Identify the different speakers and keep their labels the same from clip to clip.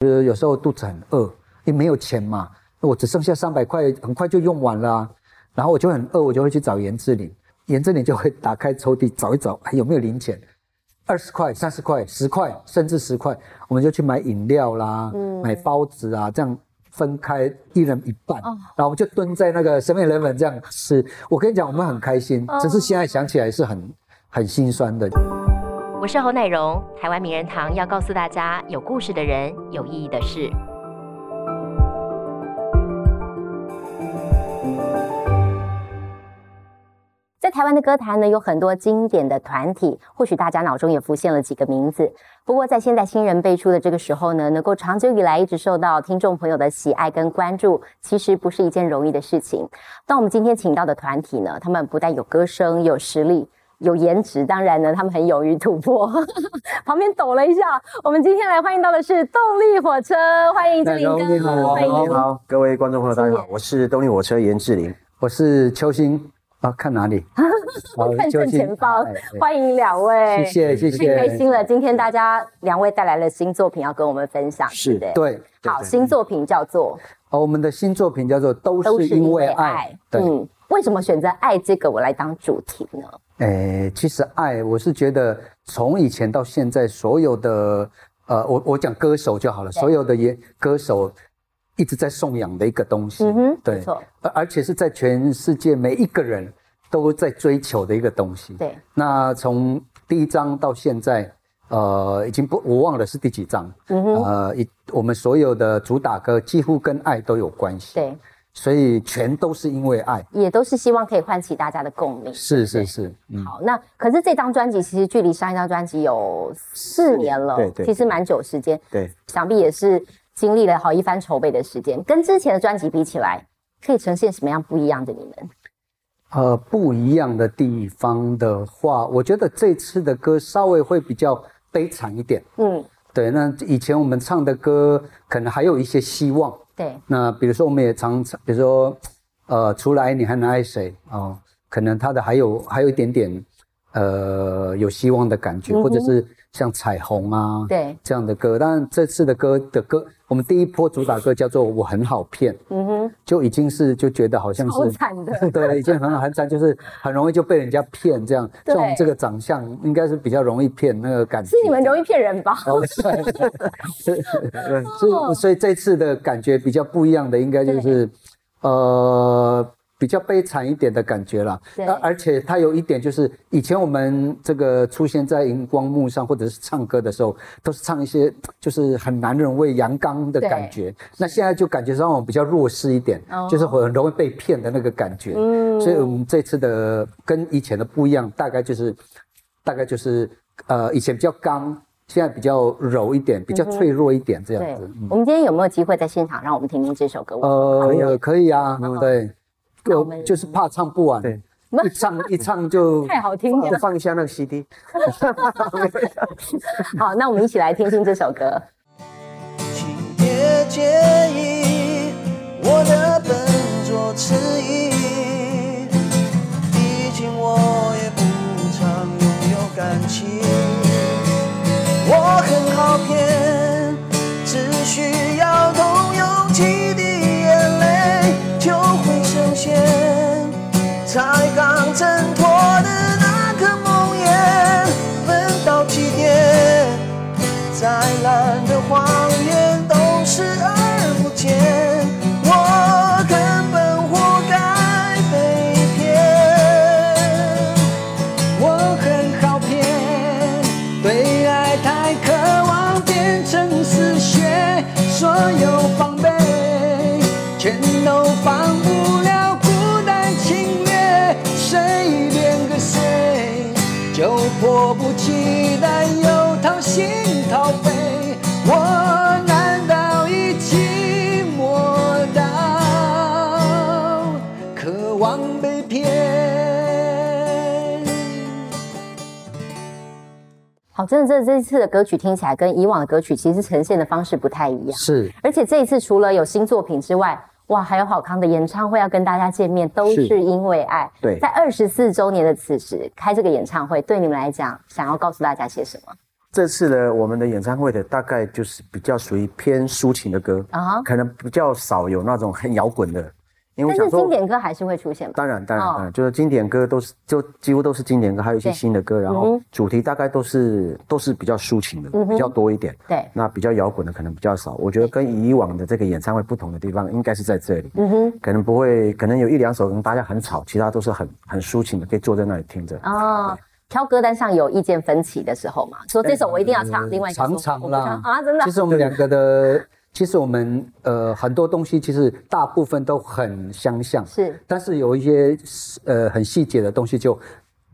Speaker 1: 就是有时候肚子很饿，也没有钱嘛，我只剩下三百块，很快就用完了，然后我就很饿，我就会去找严志玲，严志玲就会打开抽屉找一找，还有没有零钱，二十块、三十块、十块，甚至十块，我们就去买饮料啦，买包子啊，这样分开一人一半，然后我们就蹲在那个神秘人们这样吃。我跟你讲，我们很开心，只是现在想起来是很很心酸的。
Speaker 2: 我是侯乃荣，台湾名人堂要告诉大家，有故事的人，有意义的事。在台湾的歌坛呢，有很多经典的团体，或许大家脑中也浮现了几个名字。不过在现在新人辈出的这个时候呢，能够长久以来一直受到听众朋友的喜爱跟关注，其实不是一件容易的事情。但我们今天请到的团体呢，他们不但有歌声，有实力。有颜值，当然呢，他们很勇于突破。旁边抖了一下，我们今天来欢迎到的是动力火车，欢迎志玲哥。
Speaker 3: 你好，你好，各位观众朋友，大家好，我是动力火车严志玲，
Speaker 1: 我是邱星啊，看哪里？
Speaker 2: 看正前方，欢迎两位，
Speaker 1: 谢谢谢谢，
Speaker 2: 太开心了。今天大家两位带来了新作品要跟我们分享，
Speaker 1: 是
Speaker 2: 的，
Speaker 1: 对，
Speaker 2: 好，新作品叫做，
Speaker 1: 哦，我们的新作品叫做都是因为爱，
Speaker 2: 嗯，为什么选择爱这个我来当主题呢？
Speaker 1: 诶，其实爱，我是觉得从以前到现在，所有的呃，我我讲歌手就好了，所有的也歌手一直在颂扬的一个东西，
Speaker 2: 嗯哼，对，错，
Speaker 1: 而而且是在全世界每一个人都在追求的一个东西，
Speaker 2: 对。
Speaker 1: 那从第一章到现在，呃，已经不我忘了是第几章，嗯哼，呃，一我们所有的主打歌几乎跟爱都有关系，
Speaker 2: 对。
Speaker 1: 所以全都是因为爱，
Speaker 2: 也都是希望可以唤起大家的共鸣。
Speaker 1: 是是是，
Speaker 2: 好，那可是这张专辑其实距离上一张专辑有四年了，
Speaker 3: 对对，
Speaker 2: 其实蛮久时间。
Speaker 3: 对，
Speaker 2: 想必也是经历了好一番筹备的时间。跟之前的专辑比起来，可以呈现什么样不一样的你们？
Speaker 1: 呃，不一样的地方的话，我觉得这次的歌稍微会比较悲惨一点。嗯，对，那以前我们唱的歌可能还有一些希望。
Speaker 2: 对，
Speaker 1: 那比如说我们也常常，比如说，呃，除了爱你还能爱谁哦？可能他的还有还有一点点，呃，有希望的感觉，或者是像彩虹啊，
Speaker 2: 对
Speaker 1: 这样的歌。但这次的歌的歌，我们第一波主打歌叫做《我很好骗》，嗯哼，就已经是就觉得好像是
Speaker 2: 惨的，
Speaker 1: 对，已经很很惨，就是很容易就被人家骗这样。像我们这个长相，应该是比较容易骗那个感觉。
Speaker 2: 是你们容易骗人吧？
Speaker 1: 对，所以所以这次的感觉比较不一样的，应该就是，呃，比较悲惨一点的感觉啦。
Speaker 2: 对，
Speaker 1: 而且它有一点就是，以前我们这个出现在荧光幕上或者是唱歌的时候，都是唱一些就是很男人味、阳刚的感觉。那现在就感觉让我比较弱势一点，就是很容易被骗的那个感觉。嗯，所以我们这次的跟以前的不一样，大概就是，大概就是，呃，以前比较刚。现在比较柔一点，比较脆弱一点，这样子。
Speaker 2: 我们今天有没有机会在现场让我们听听这首歌？
Speaker 1: 呃，可以啊，对，我就是怕唱不完，对，一唱 一唱就
Speaker 2: 太好听了，
Speaker 3: 放一下那个 CD。
Speaker 2: 好，那我们一起来听听这首歌。
Speaker 4: 请别介意我的笨拙迟疑，毕竟我也不常拥有感情。我很好骗，只需要动用几滴才刚睁开。迫不及待又掏心掏肺。我难道已寂寞到渴望被骗？
Speaker 2: 好，真的，这这次的歌曲听起来跟以往的歌曲其实呈现的方式不太一样。
Speaker 1: 是，
Speaker 2: 而且这一次除了有新作品之外，哇，还有好康的演唱会要跟大家见面，都是因为爱。
Speaker 1: 对，
Speaker 2: 在二十四周年的此时开这个演唱会，对你们来讲，想要告诉大家些什么？
Speaker 3: 这次的我们的演唱会的大概就是比较属于偏抒情的歌
Speaker 2: 啊哈
Speaker 3: 可能比较少有那种很摇滚的，因为
Speaker 2: 但是经典歌还是会出现嘛？
Speaker 3: 当然，当然，
Speaker 2: 哦
Speaker 3: 当然，就是经典歌都是就几乎都是经典歌，还有一些新的歌，然
Speaker 2: 嗯
Speaker 3: 后主题大概都是都是比较抒情的，
Speaker 2: 嗯
Speaker 3: 比较多一点。
Speaker 2: 对，
Speaker 3: 那比较摇滚的可能比较少。我觉得跟以往的这个演唱会不同的地方，应该是在这里，
Speaker 2: 嗯哼，
Speaker 3: 可能不会，可能有一两首可能大家很吵，其他都是很很抒情的，可以坐在那里听着。
Speaker 2: 哦。挑歌单上有意见分歧的时候嘛，说这首我一定要唱，另外一首唱
Speaker 1: 啦
Speaker 2: 啊，真的
Speaker 1: 其实我们两个的，其实我们呃很多东西其实大部分都很相像，
Speaker 2: 是，
Speaker 1: 但是有一些呃很细节的东西就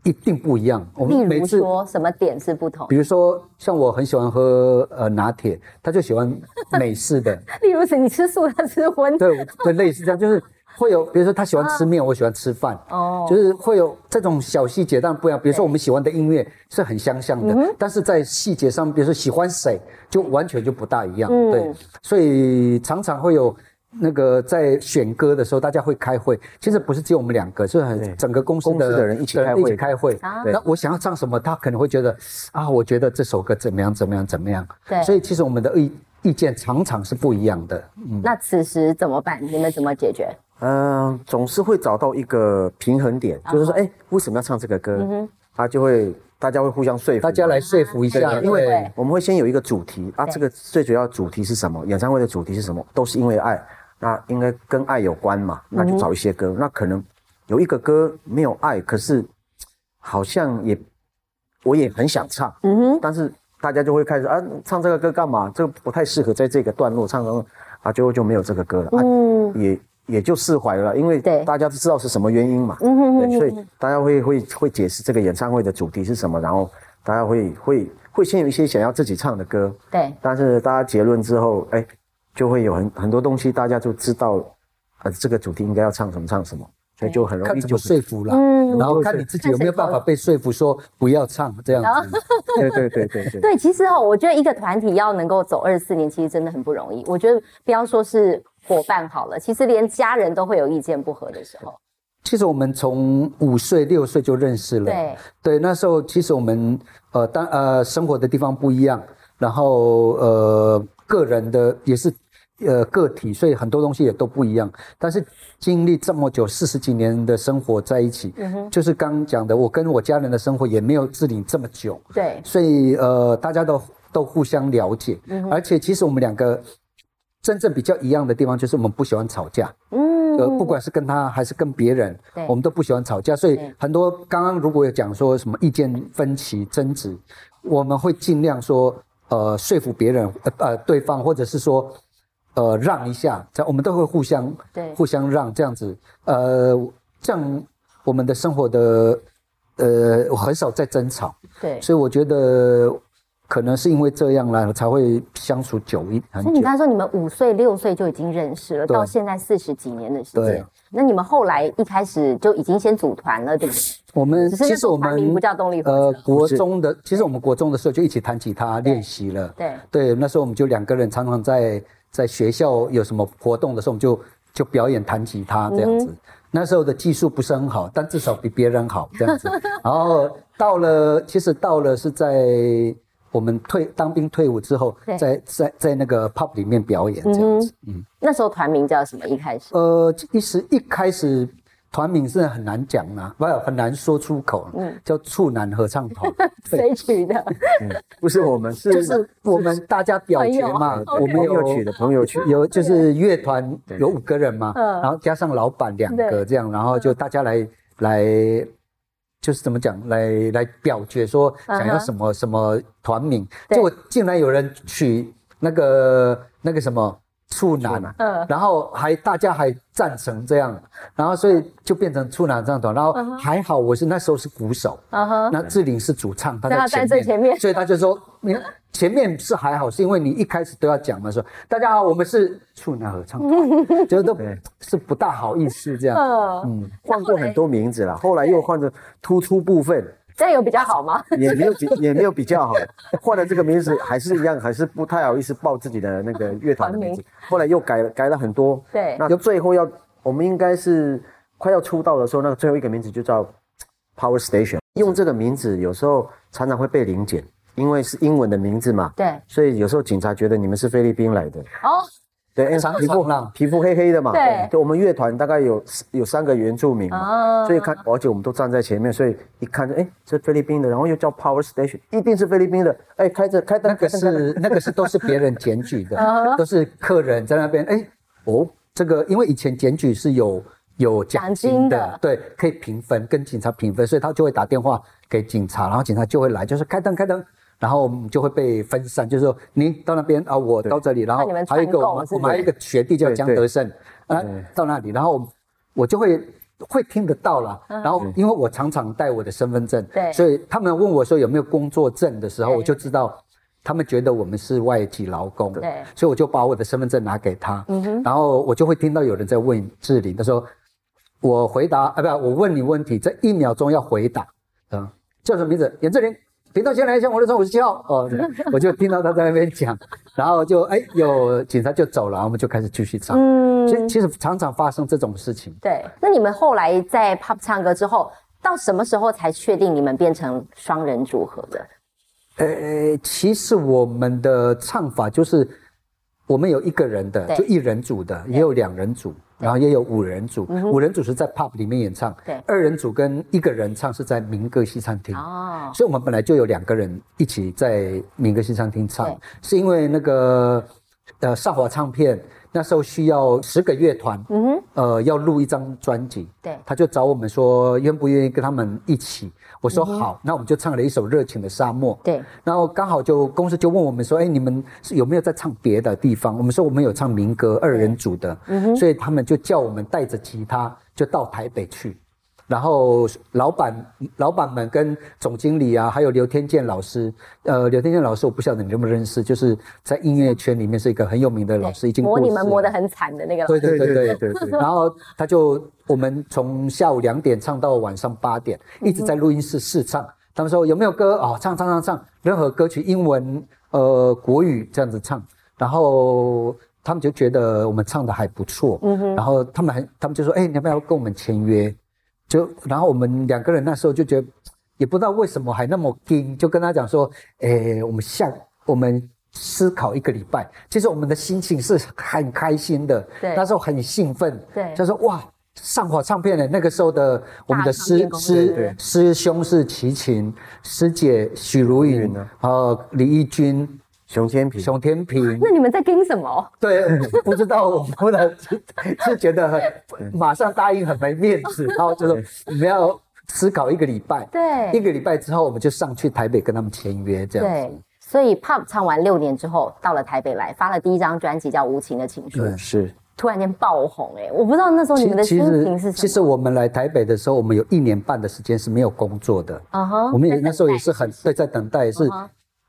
Speaker 1: 一定不一样。我
Speaker 2: 例如
Speaker 1: 们每次，
Speaker 2: 说什么点是不同
Speaker 1: 比？如说像我很喜欢喝呃拿铁，他就喜欢美式的，
Speaker 2: 例如是你吃素，他吃荤，
Speaker 1: 对对，类似这样，就是会有，比如说他喜欢吃面，我喜欢吃饭，
Speaker 2: 哦
Speaker 1: 就是会有这种小细节，当然不一样。比如说我们喜欢的音乐是很相像
Speaker 2: 嗯
Speaker 1: 的，但是在细节上，比如说喜欢谁，就完全就不大一样。
Speaker 2: 嗯
Speaker 1: 对，所以常常会有。那个在选歌的时候，大家会开会。其实不是只有我们两个，是很整个公司
Speaker 3: 公司
Speaker 1: 的
Speaker 3: 的人一起开会
Speaker 1: 一起开会。
Speaker 2: 啊
Speaker 1: 那我想要唱什么，他可能会觉得啊，我觉得这首歌怎么样怎么样怎么样。
Speaker 2: 对
Speaker 1: 所以其实我们的意意见常常是不一样的。嗯，
Speaker 2: 那此时怎么办？你们怎么解决？
Speaker 3: 嗯、总是会找到一个平衡点，就是说，哎、为什么要唱这个歌？他就会大家会互相说服，
Speaker 1: 大家来说服一下，因为
Speaker 3: 我们会先有一个主题啊，这个最主要主题是什么？演唱会的主题是什么？都是因为爱，那应该跟爱有关嘛，那就找一些歌。那可能有一个歌没有爱，可是好像也我也很想唱，
Speaker 2: 嗯哼，
Speaker 3: 但是大家就会开始啊，唱这个歌干嘛？这个不太适合在这个段落唱，然后啊，最后就没有这个歌了，啊、
Speaker 2: 嗯
Speaker 3: 也也就释怀了，因为
Speaker 2: 对。
Speaker 3: 大家都知道是什么原因嘛。
Speaker 2: 嗯哼哼
Speaker 3: 对，所以大家会会会解释这个演唱会的主题是什么，然后大家会会会先有一些想要自己唱的歌，
Speaker 2: 对，
Speaker 3: 但是大家结论之后，哎，就会有很很多东西大家就知道，呃，这个主题应该要唱什么唱什么，所以就很容易就
Speaker 1: 说服了，
Speaker 2: 嗯
Speaker 1: 然后看你自己有没有办法被说服说不要唱这样子。
Speaker 3: 对对对对对。
Speaker 2: 对，其实哦，我觉得一个团体要能够走二十四年，其实真的很不容易。我觉得不要说是伙伴好了，其实连家人都会有意见不合的时候。
Speaker 1: 其实我们从五岁六岁就认识了，
Speaker 2: 对，
Speaker 1: 对，那时候其实我们呃当呃生活的地方不一样，然后呃个人的也是呃个体，所以很多东西也都不一样。但是经历这么久四十几年的生活在一起，
Speaker 2: 嗯，
Speaker 1: 就是刚刚讲的，我跟我家人的生活也没有自理这么久，
Speaker 2: 对，
Speaker 1: 所以呃大家都都互相了解，
Speaker 2: 嗯
Speaker 1: 而且其实我们两个真正比较一样的地方就是我们不喜欢吵架。
Speaker 2: 嗯
Speaker 1: 呃，不管是跟他还是跟别人，我们都不喜欢吵架，所以很多刚刚如果有讲说什么意见分歧、争执，我们会尽量说呃说服别人呃呃对方，或者是说呃让一下，这样我们都会互相
Speaker 2: 对
Speaker 1: 互相让这样子，呃这样我们的生活的呃很少在争吵，
Speaker 2: 对。
Speaker 1: 所以我觉得可能是因为这样啦，才会相处久一很久
Speaker 2: 所以你刚。才说你们五岁六岁就已经认识了，到现在四十几年的时间
Speaker 1: 对。
Speaker 2: 那你们后来一开始就已经先组团了，对不对？
Speaker 1: 我们其实我们
Speaker 2: 不叫动力火
Speaker 1: 呃国中的，其实我们国中的时候就一起弹吉他练习了。
Speaker 2: 对，
Speaker 1: 对，那时候我们就两个人常常在在学校有什么活动的时候，我们就就表演弹吉他这样子。
Speaker 2: 嗯
Speaker 1: 那时候的技术不是很好，但至少比别人好这样子。然后到了，其实到了是在我们退当兵退伍之后，在在在那个 pub 里面表演这样子。嗯，
Speaker 2: 那时候团名叫什么？一开始
Speaker 1: 呃，其实一开始团名是很难讲啊，不很难说出口。
Speaker 2: 嗯。
Speaker 1: 嗯，叫处男合唱团。
Speaker 2: 谁取的？
Speaker 3: 不是我们，是
Speaker 1: 就是我们大家表决嘛，我们有
Speaker 3: 取的朋友取
Speaker 1: 有就是乐团有五个人嘛，
Speaker 2: 嗯。
Speaker 1: 然后加上老板两个这样，然后就大家来来，就是怎么讲来来表决说想要什么什么团名，
Speaker 2: 对。
Speaker 1: 结果竟然有人取那个那个什么处男
Speaker 3: 啊，
Speaker 2: 嗯。
Speaker 1: 然后还大家还赞成这样，然后所以就变成处男唱团，然后还好我是那时候是鼓手，
Speaker 2: 啊哈，
Speaker 1: 那志玲是主唱，
Speaker 2: 他在
Speaker 1: 在前面，
Speaker 2: 前面。
Speaker 1: 所以他就说，你前面是还好，是因为你一开始都要讲嘛，说大家好，我们是处男合唱团，觉 得都是不大好意思这样。
Speaker 2: 嗯，
Speaker 1: 嗯，
Speaker 3: 换过很多名字了，后来又换成突出部分，
Speaker 2: 这样有比较好吗？
Speaker 3: 也没有比也没有比较好，换了这个名字还是一样，还是不太好意思报自己的那个乐团的名字。后来又改了改了很多，
Speaker 2: 对
Speaker 3: 那就最后要我们应该是快要出道的时候，那个最后一个名字就叫 Power Station。用这个名字有时候常常会被临检，因为是英文的名字嘛，
Speaker 2: 对，
Speaker 3: 所以有时候警察觉得你们是菲律宾来的。
Speaker 2: 哦，
Speaker 3: 对，因为
Speaker 1: 常
Speaker 3: 皮肤皮肤黑黑的嘛，
Speaker 2: 对。
Speaker 3: 就我们乐团大概有有三个原住民嘛，
Speaker 2: 哦
Speaker 3: 所以看，而且我们都站在前面，所以一看，哎，这菲律宾的，然后又叫 Power Station，一定是菲律宾的，哎，开着开灯，
Speaker 1: 那个是那个是都是别人检举的，
Speaker 2: 嗯
Speaker 1: 都是客人在那边。哎，哦，这个因为以前检举是有有奖
Speaker 2: 奖金
Speaker 1: 金
Speaker 2: 的
Speaker 1: 的，对，可以评分，跟警察评分，所以他就会打电话给警察，然后警察就会来，就是开灯开灯。然后我们就会被分散，就是说你到那边啊，我到这里，然后还有一个我们我们还有一个学弟叫江德胜，啊，到那里，然后我我就会会听得到了。然后因为我常常带我的身份证，
Speaker 2: 嗯对。
Speaker 1: 所以他们问我说有没有工作证的时候，我就知道他们觉得我们是外籍劳工，
Speaker 2: 对。嗯
Speaker 1: 所以我就把我的身份证拿给他，然后我就会听到有人在问志玲，他说我回答啊，不，我问你问题，这一秒钟要回答，嗯，叫什么名字？严志玲。屏东先来一下，我的车五十七号哦，我就听到他在那边讲，然后就哎有警察就走了，我们就开始继续唱。
Speaker 2: 嗯
Speaker 1: 其实其实常常发生这种事情。
Speaker 2: 对。那你们后来在 pop 唱歌之后，到什么时候才确定你们变成双人组合的？
Speaker 1: 呃，其实我们的唱法就是，我们有一个人的，就一人组的，也有两人组，然后也有五人组。五人组是在 pub 里面演唱，
Speaker 2: 对
Speaker 1: 二人组跟一个人唱是在民歌西餐厅。
Speaker 2: 哦，
Speaker 1: 所以我们本来就有两个人一起在民歌西餐厅唱，是因为那个呃上华唱片那时候需要十个乐团，
Speaker 2: 嗯哼，
Speaker 1: 呃要录一张专辑，
Speaker 2: 对。
Speaker 1: 他就找我们说愿不愿意跟他们一起，我
Speaker 2: 嗯
Speaker 1: 说好，那我们就唱了一首《热情的沙漠》，
Speaker 2: 对，
Speaker 1: 然后刚好就公司就问我们说，哎，你们是有没有在唱别的地方？我们说我们有唱民歌二人组的，嗯哼。所以他们就叫我们带着吉他就到台北去。然后老板、老板们跟总经理啊，还有刘天健老师，呃，刘天健老师我不晓得你认不认识，就是在音乐圈里面是一个很有名的老师，已经
Speaker 2: 磨你们磨得很惨的那个老
Speaker 1: 对
Speaker 2: 师。
Speaker 1: 对对对
Speaker 3: 对对对
Speaker 1: 然后他就我们从下午两点唱到晚上八点，一直在录音室试唱。他们说有没有歌哦，唱唱唱唱，任何歌曲，英文、呃国语这样子唱。然后他们就觉得我们唱的还不错，然后他们还他们就说，哎、你要不要跟我们签约？就然后我们两个人那时候就觉得，也不知道为什么还那么硬，就跟他讲说，诶，我们下我们思考一个礼拜。其实我们的心情是很开心的，
Speaker 2: 对
Speaker 1: 那时候很兴奋，
Speaker 2: 对
Speaker 1: 就说哇。上火唱片的那个时候的我们的师师师兄是齐秦，师姐许茹芸
Speaker 3: 芸呢，
Speaker 1: 呃李翊君、
Speaker 3: 熊天平，
Speaker 1: 熊天平，
Speaker 2: 那你们在跟什么？
Speaker 1: 对，不知道我们后来是是觉得很马上答应很没面子，然后就说我们要思考一个礼拜，
Speaker 2: 对。
Speaker 1: 一个礼拜之后我们就上去台北跟他们签约，这样子。
Speaker 2: 对。，所以 pop 唱完六年之后，到了台北来，发了第一张专辑叫《无情的情书》，
Speaker 1: 对
Speaker 3: 是。
Speaker 2: 突然间爆红、哎，我不知道那时候你们的心情是什么。
Speaker 1: 其实我们来台北的时候，我们有一年半的时间是没有工作的，
Speaker 2: 嗯哼
Speaker 1: 我们也那时候也是很
Speaker 2: 在等待
Speaker 1: 对，在等待，也是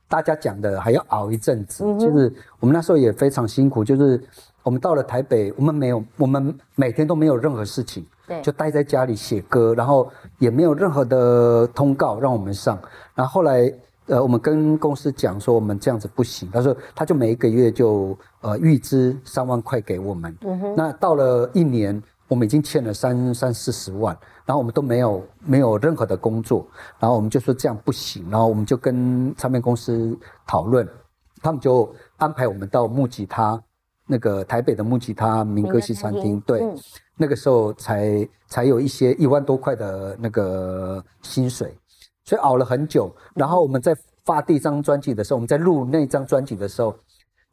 Speaker 1: 大家讲的还要熬一阵子。
Speaker 2: 嗯哼
Speaker 1: 就是我们那时候也非常辛苦，就是我们到了台北，我们没有，我们每天都没有任何事情，
Speaker 2: 对
Speaker 1: 就待在家里写歌，然后也没有任何的通告让我们上。然后后来，呃，我们跟公司讲说我们这样子不行，他说他就每一个月就呃预支三万块给我们。
Speaker 2: 嗯
Speaker 1: 那到了一年，我们已经欠了三三四十万，然后我们都没有没有任何的工作，然后我们就说这样不行，然后我们就跟唱片公司讨论，他们就安排我们到木吉他那个台北的木吉他民歌西餐厅，对，
Speaker 2: 嗯
Speaker 1: 那个时候才才有一些一万多块的那个薪水，所以熬了很久。然后我们在发第一张专辑的时候，我们在录那张专辑的时候，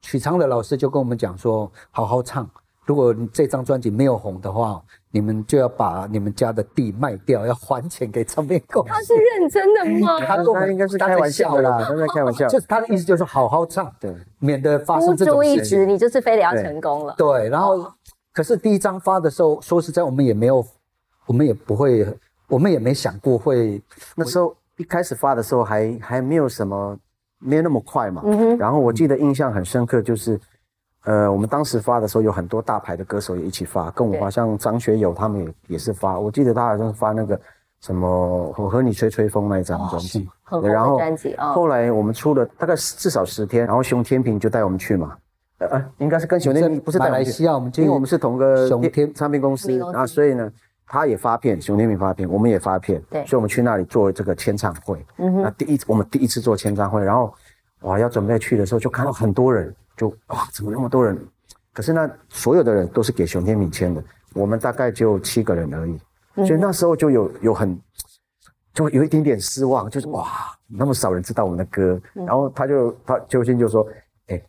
Speaker 1: 许昌的老师就跟我们讲说，好好唱。如果你这张专辑没有红的话，你们就要把你们家的地卖掉，要还钱给唱片公司他。
Speaker 2: 是认真的吗？
Speaker 1: 他跟我们
Speaker 3: 他应该是开玩笑的啦，他在开玩笑。
Speaker 1: 就是他的意思就是说好好唱，
Speaker 3: 对，
Speaker 1: 免得发
Speaker 2: 孤
Speaker 1: 生这种
Speaker 2: 注一
Speaker 1: 事情。
Speaker 2: 掷，你就是非得要成功了。
Speaker 1: 对，然后可是第一张发的时候，说实在，我们也没有，我们也不会，我们也没想过会，
Speaker 3: 那时候一开始发的时候还还没有什么，没有那么快嘛。
Speaker 2: 嗯哼，
Speaker 3: 然后我记得印象很深刻，就是，呃，我们当时发的时候有很多大牌的歌手也一起发，跟我
Speaker 2: 对
Speaker 3: 发，像张学友他们也也是发。我记得他好像是发那个什么《我和你吹吹风》那一张专辑。然后。后来我们出了大概至少十天，然后熊天平就带我们去嘛。呃，呃应该是跟熊天平不是带我们去
Speaker 1: 马来西亚，我们
Speaker 3: 因为我们是同个
Speaker 1: 熊天
Speaker 3: 唱片公司
Speaker 2: 唱片公司
Speaker 3: 啊，所以呢，他也发片，熊天平发片，我们也发片，
Speaker 2: 对
Speaker 3: 所以我们去那里做这个签唱会。
Speaker 2: 嗯哼
Speaker 3: 那第一我们第一次做签唱会，然后哇要准备去的时候，就看到很多人，就哇怎么那么多人？可是呢所有的人都是给熊天平签的，我们大概就七个人而已，
Speaker 2: 嗯。
Speaker 3: 所以那时候就有有很就有一点点失望，就是哇那么少人知道我们的歌，
Speaker 2: 嗯。
Speaker 3: 然后他就他邱星就说，哎、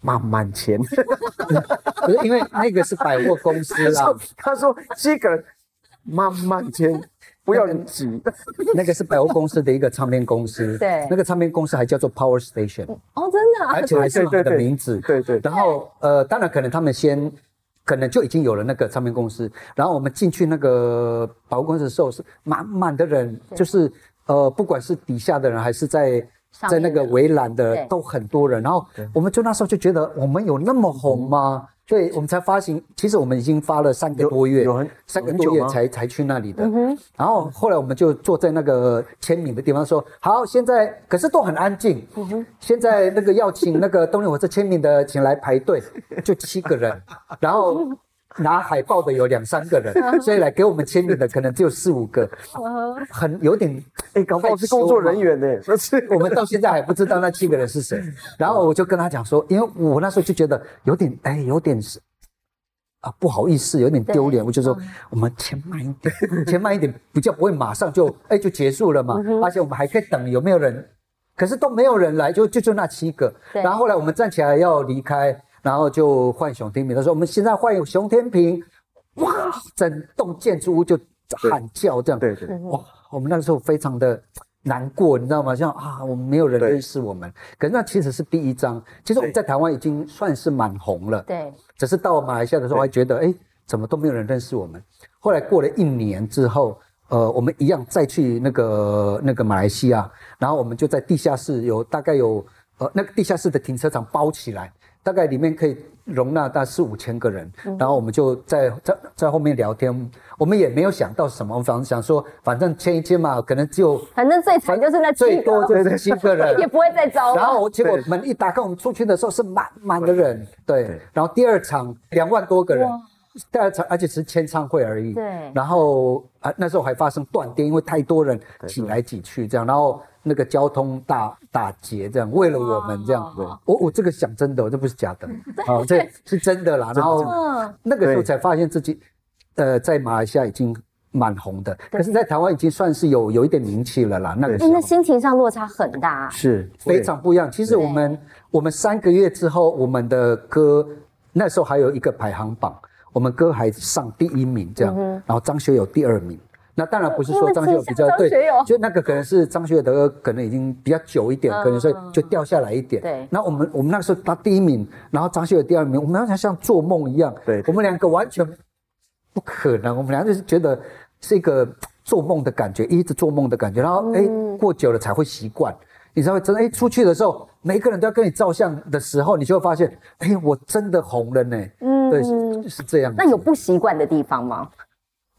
Speaker 3: 慢慢签。
Speaker 1: 不是因为那个是百货公司啦，
Speaker 3: 他说七个人慢慢签，不要人挤。
Speaker 1: 那个是百货公司的一个唱片公司，
Speaker 2: 对。
Speaker 1: 那个唱片公司还叫做 Power Station，
Speaker 2: 哦，真的啊？
Speaker 1: 而且还是我们的名字，
Speaker 3: 对对对
Speaker 1: 然后呃，当然可能他们先。可能就已经有了那个唱片公司，然后我们进去那个百货公司的时候是满满的人，就是呃，不管是底下的人还是在在那个围栏的都很多人，然后我们就那时候就觉得我们有那么红吗？所以我们才发行，其实我们已经发了三个多月，
Speaker 3: 有很
Speaker 1: 三个多月才才去那里的。然后后来我们就坐在那个签名的地方说，好，现在可是都很安静。现在那个要请那个动力火车签名的，请来排队，就七个人，然后。拿海报的有两三个人，所以来给我们签名的可能只有四五个，很有点
Speaker 3: 哎，搞不好是工作人员呢。不是
Speaker 1: 我们到现在还不知道那七个人是谁。然后我就跟他讲说，因为我那时候就觉得有点哎，有点是啊不好意思，有点丢脸。我就说我们签慢一点，签慢一点，比较不会马上就哎就结束了嘛。而且我们还可以等有没有人，可是都没有人来，就就就那七个。然后后来我们站起来要离开，然后就换熊天平。他说我们现在换有熊天平，哇，整栋建筑物就喊叫这样。
Speaker 3: 对对，
Speaker 1: 哇，我们那个时候非常的难过，你知道吗？像啊，我们没有人认识我们，可是那其实是第一张。其实我们在台湾已经算是蛮红了，
Speaker 2: 对，
Speaker 1: 只是到马来西亚的时候还觉得，哎，怎么都没有人认识我们。后来过了一年之后，呃，我们一样再去那个那个马来西亚，然后我们就在地下室有大概有呃那个地下室的停车场包起来，大概里面可以容纳大概四五千个人，然后我们就在在在后面聊天，我们也没有想到什么，我们反正想说，反正签一签嘛，可能就
Speaker 2: 反正最惨就是那七
Speaker 1: 最多，就是七个人，
Speaker 2: 也不会再招了。
Speaker 1: 然后结果门一打开，我们出去的时候是满满的人，对
Speaker 3: 对。
Speaker 1: 然后第二场两万多个人，第二场而且是签唱会而已。
Speaker 2: 对。
Speaker 1: 然后啊，那时候还发生断电，因为太多人挤来挤去这样，然后那个交通大打劫这样，为了我们这样。
Speaker 2: 子
Speaker 1: 我我这个想真的，这不是假的，哦，这是真的啦。然后
Speaker 2: 嗯
Speaker 1: 那个时候才发现自己，呃，在马来西亚已经蛮红的，可是在台湾已经算是有有一点名气了啦。那个时
Speaker 2: 哎，
Speaker 1: 候
Speaker 2: 那心情上落差很大。
Speaker 3: 是
Speaker 1: 非常不一样。其实我们我们三个月之后，我们的歌那时候还有一个排行榜，我们歌还上第一名这样，然后张学友第二名。那当然不是说张学友比较对就那个可能是张学友的歌可能已经比较久一点，可能所以就掉下来一点。
Speaker 2: 对
Speaker 1: 那我们我们那时候他第一名，然后张学友第二名，我们好像像做梦一样。
Speaker 3: 对
Speaker 1: 我们两个完全不可能，我们俩就是觉得是一个做梦的感觉，一直做梦的感觉，然后哎、过久了才会习惯，你才会真的哎出去的时候，每一个人都要跟你照相的时候，你就会发现，哎，我真的红了呢。
Speaker 2: 嗯
Speaker 1: 对，是是这样。
Speaker 2: 那有不习惯的地方吗？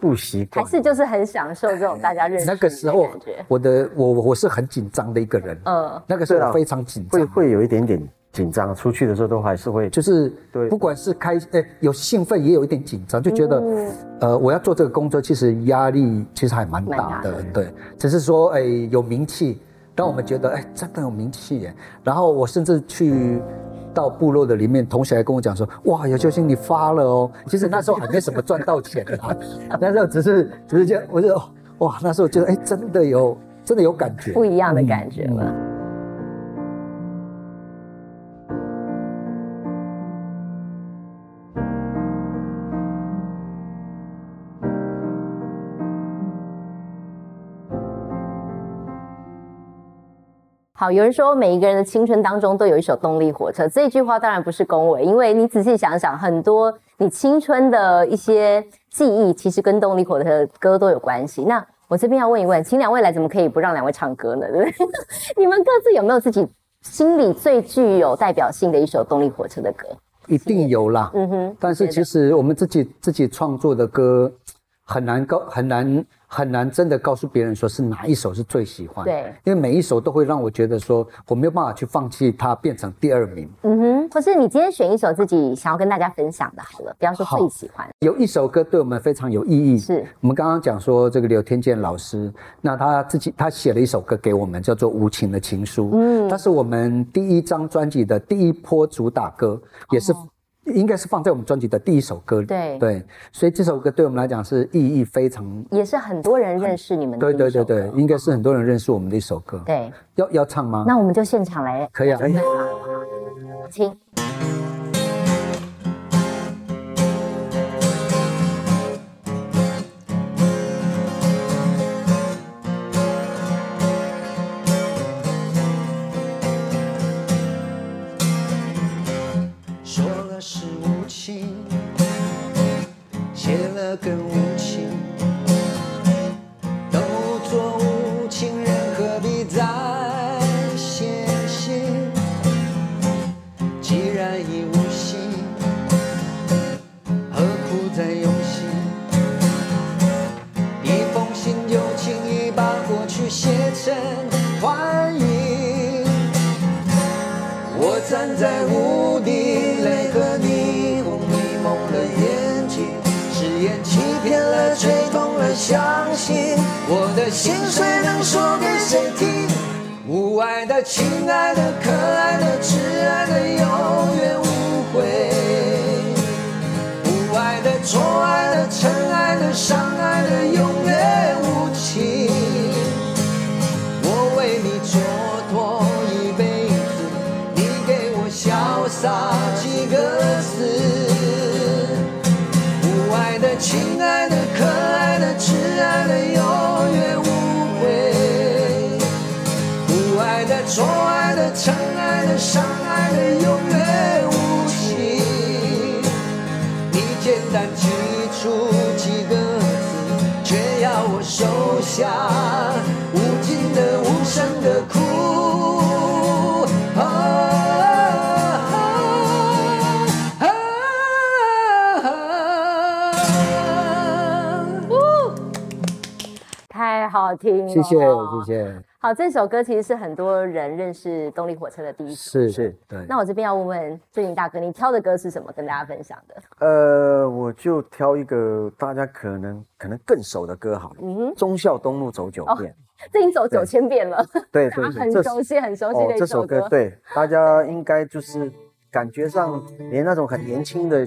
Speaker 3: 不习惯，
Speaker 2: 还是就是很享受这种大家认识
Speaker 1: 那个时候
Speaker 2: 感觉？，
Speaker 1: 我的我我是很紧张的一个人，
Speaker 2: 嗯，
Speaker 1: 那个时候非常紧张，
Speaker 3: 会会有一点点紧张，出去的时候都还是会
Speaker 1: 就是
Speaker 3: 对。
Speaker 1: 不管是开呃有兴奋，也有一点紧张，就觉得、
Speaker 2: 嗯。
Speaker 1: 呃我要做这个工作，其实压力其实还蛮大的，
Speaker 2: 蛮大的。
Speaker 1: 对，只是说哎有名气，让我们觉得哎真的有名气耶。然后我甚至去到部落的里面，同学还跟我讲说，哇有球星你发了哦，其实那时候还没什么赚到钱啦，那时候只是只是这样我就哇那时候觉得哎真的有真的有感觉，
Speaker 2: 不一样的感觉了。
Speaker 1: 嗯
Speaker 2: 好，有人说每一个人的青春当中都有一首动力火车，这句话当然不是恭维，因为你仔细想想，很多你青春的一些记忆，其实跟动力火车的歌都有关系。那我这边要问一问，请两位来，怎么可以不让两位唱歌呢？对不对？你们各自有没有自己心里最具有代表性的一首动力火车的歌？
Speaker 1: 一定有啦。
Speaker 2: 嗯哼，
Speaker 1: 但是其实我们自己自己创作的歌很难够很难
Speaker 5: 很难真的告诉别人说是哪一首是最喜欢。
Speaker 2: 对，
Speaker 5: 因为每一首都会让我觉得说我没有办法去放弃它变成第二名。
Speaker 2: 嗯哼，或是你今天选一首自己想要跟大家分享的，好了，不要说最喜欢，
Speaker 5: 有一首歌对我们非常有意义，
Speaker 2: 是
Speaker 5: 我们刚刚讲说这个刘天健老师，那他自己他写了一首歌给我们，叫做《无情的情书》，嗯，它是我们第一张专辑的第一波主打歌，也是。应该是放在我们专辑的第一首歌里，
Speaker 2: 对
Speaker 5: 对，所以这首歌对我们来讲是意义非常，
Speaker 2: 也是很多人认识你们的
Speaker 5: 对。对对对，应该是很多人认识我们的一首歌。
Speaker 2: 对，
Speaker 5: 要要唱吗？
Speaker 2: 那我们就现场来，
Speaker 5: 可以啊，
Speaker 2: 请。
Speaker 1: 相信我的心碎能说给谁听？无爱的、亲爱的、可爱的、挚爱的，有爱的、错爱的、疼爱的、伤爱的，永远无情。你简单记出几个字，却要我收下无尽的、无声的哭。
Speaker 2: 太好听了，
Speaker 5: 谢谢谢。谢，
Speaker 2: 好，这首歌其实是很多人认识动力火车的第一首。
Speaker 5: 是
Speaker 3: 是
Speaker 5: 对。
Speaker 2: 那我这边要问问最近大哥，你挑的歌是什么？跟大家分享的。
Speaker 3: 呃，我就挑一个大家可能可能更熟的歌好了，
Speaker 2: 嗯哼，
Speaker 3: 忠孝东路走九
Speaker 2: 哦
Speaker 3: 遍。
Speaker 2: 这已经走九千遍了，
Speaker 3: 对对 对，
Speaker 2: 很熟悉、很熟悉的一
Speaker 3: 哦这首
Speaker 2: 歌。
Speaker 3: 歌对大家应该就是感觉上连那种很年轻的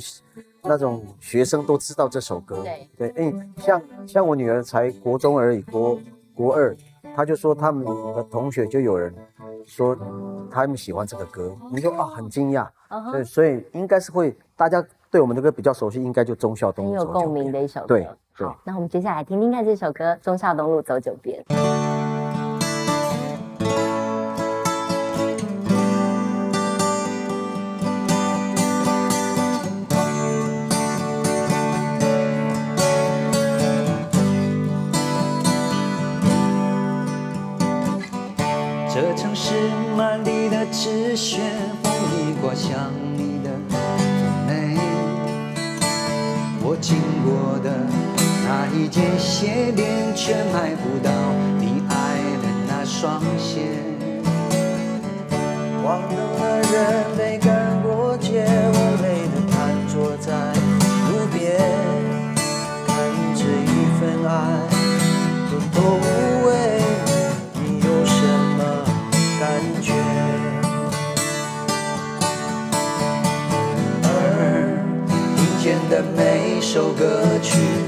Speaker 3: 那种学生都知道这首歌。
Speaker 2: 对
Speaker 3: 对，嗯，像像我女儿才国中而已，国国二，她就说他们的同学就有人说他们喜欢这个歌，我们就啊很惊讶。
Speaker 2: 嗯哼
Speaker 3: 对，所以应该是会大家对我们的歌比较熟悉，应该就忠孝东
Speaker 2: 很有
Speaker 3: 路走九遍
Speaker 2: 共鸣的一首歌。
Speaker 3: 对对
Speaker 2: 好，那我们接下来听听看这首歌《忠孝东路走九遍》。
Speaker 1: 这城市满地的纸屑，风一刮像你的美。我经过的那一间鞋店，却买不到你爱的那双鞋。黄灯了，人首歌曲。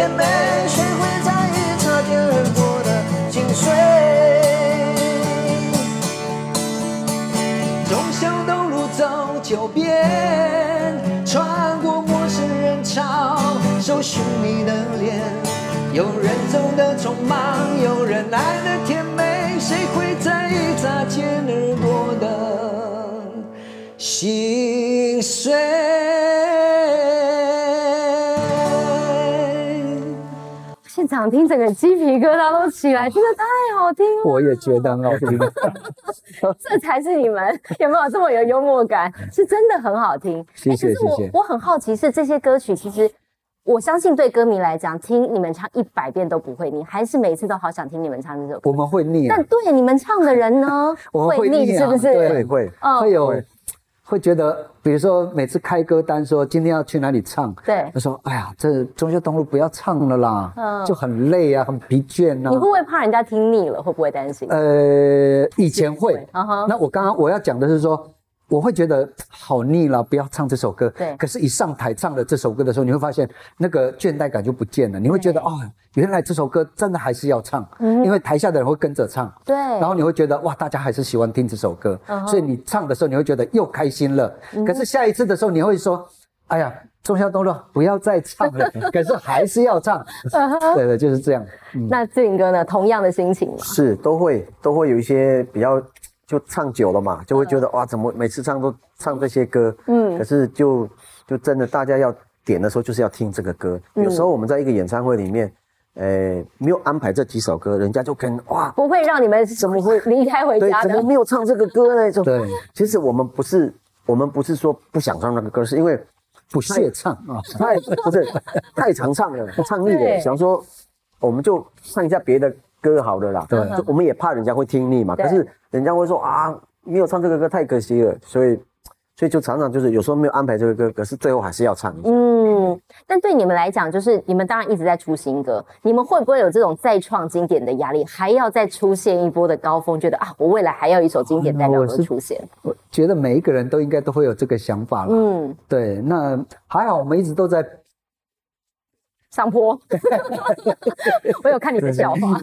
Speaker 1: 也没谁会在意擦肩而过的心碎，忠孝东路走九遍，穿过陌生人潮，搜寻你的脸，有人走
Speaker 4: 的匆忙，有人爱的甜美，谁会在意擦肩而过的心碎？
Speaker 2: 场听整个鸡皮疙瘩都起来，真的太好听了。
Speaker 1: 我也觉得很好听。
Speaker 2: 这才是你们有没有这么有幽默感？是真的很好听。
Speaker 1: 谢谢谢谢
Speaker 2: 我很好奇，是这些歌曲，其实我相信对歌迷来讲，听你们唱一百遍都不会腻，还是每次都好想听你们唱这首歌。
Speaker 1: 我们会腻啊
Speaker 2: 但，对你们唱的人呢，
Speaker 1: 我们会腻啊
Speaker 2: 是不是？
Speaker 1: 对
Speaker 3: 会会
Speaker 1: 有会觉得，比如说每次开歌单说今天要去哪里唱，
Speaker 2: 对
Speaker 1: 他说哎呀，这中秋东路不要唱了啦，
Speaker 2: 嗯
Speaker 1: 就很累啊，很疲倦啊
Speaker 2: 你会不
Speaker 1: 啊。
Speaker 2: 会怕人家听腻了？会不会担心？
Speaker 1: 呃，以前会，那我刚刚我要讲的是说。我会觉得好腻了，不要唱这首歌。
Speaker 2: 对
Speaker 1: 可是，一上台唱了这首歌的时候，你会发现那个倦怠感就不见了。你会觉得，哦，原来这首歌真的还是要唱，
Speaker 2: 嗯
Speaker 1: 因为台下的人会跟着唱。
Speaker 2: 对，
Speaker 1: 然后你会觉得哇，大家还是喜欢听这首歌，所以你唱的时候你会觉得又开心了。可是下一次的时候你会说，哎呀，中孝东路不要再唱了，可是还是要唱。
Speaker 2: 嗯
Speaker 1: 对对，就是这样。
Speaker 2: 那志颖哥呢？同样的心情吗？
Speaker 3: 是都会都会有一些比较，就唱久了嘛，就会觉得哇，怎么每次唱都唱这些歌，
Speaker 2: 嗯。
Speaker 3: 可是就就真的大家要点的时候就是要听这个歌。
Speaker 2: 嗯。
Speaker 3: 有时候我们在一个演唱会里面，呃，没有安排这几首歌，人家就跟哇，
Speaker 2: 不会让你们怎么会离开回，家的？
Speaker 3: 怎么？没有唱这个歌呢？就
Speaker 1: 对，
Speaker 3: 其实我们不是我们不是说不想唱那个歌，是因为
Speaker 1: 不屑唱啊，
Speaker 3: 太不是太常唱了，唱腻了，想说我们就唱一下别的歌好的啦。
Speaker 1: 对
Speaker 3: 就我们也怕人家会听腻嘛，可是人家会说啊，没有唱这个歌太可惜了，所以所以就常常就是有时候没有安排这个歌，可是最后还是要唱。
Speaker 2: 嗯，但对你们来讲，就是你们当然一直在出新歌，你们会不会有这种再创经典的压力，还要再出现一波的高峰？觉得啊，我未来还要一首经典代表歌出现。
Speaker 1: 我觉得每一个人都应该都会有这个想法了。
Speaker 2: 嗯，
Speaker 1: 对，那还好，我们一直都在
Speaker 2: 上坡。我有看你的笑话。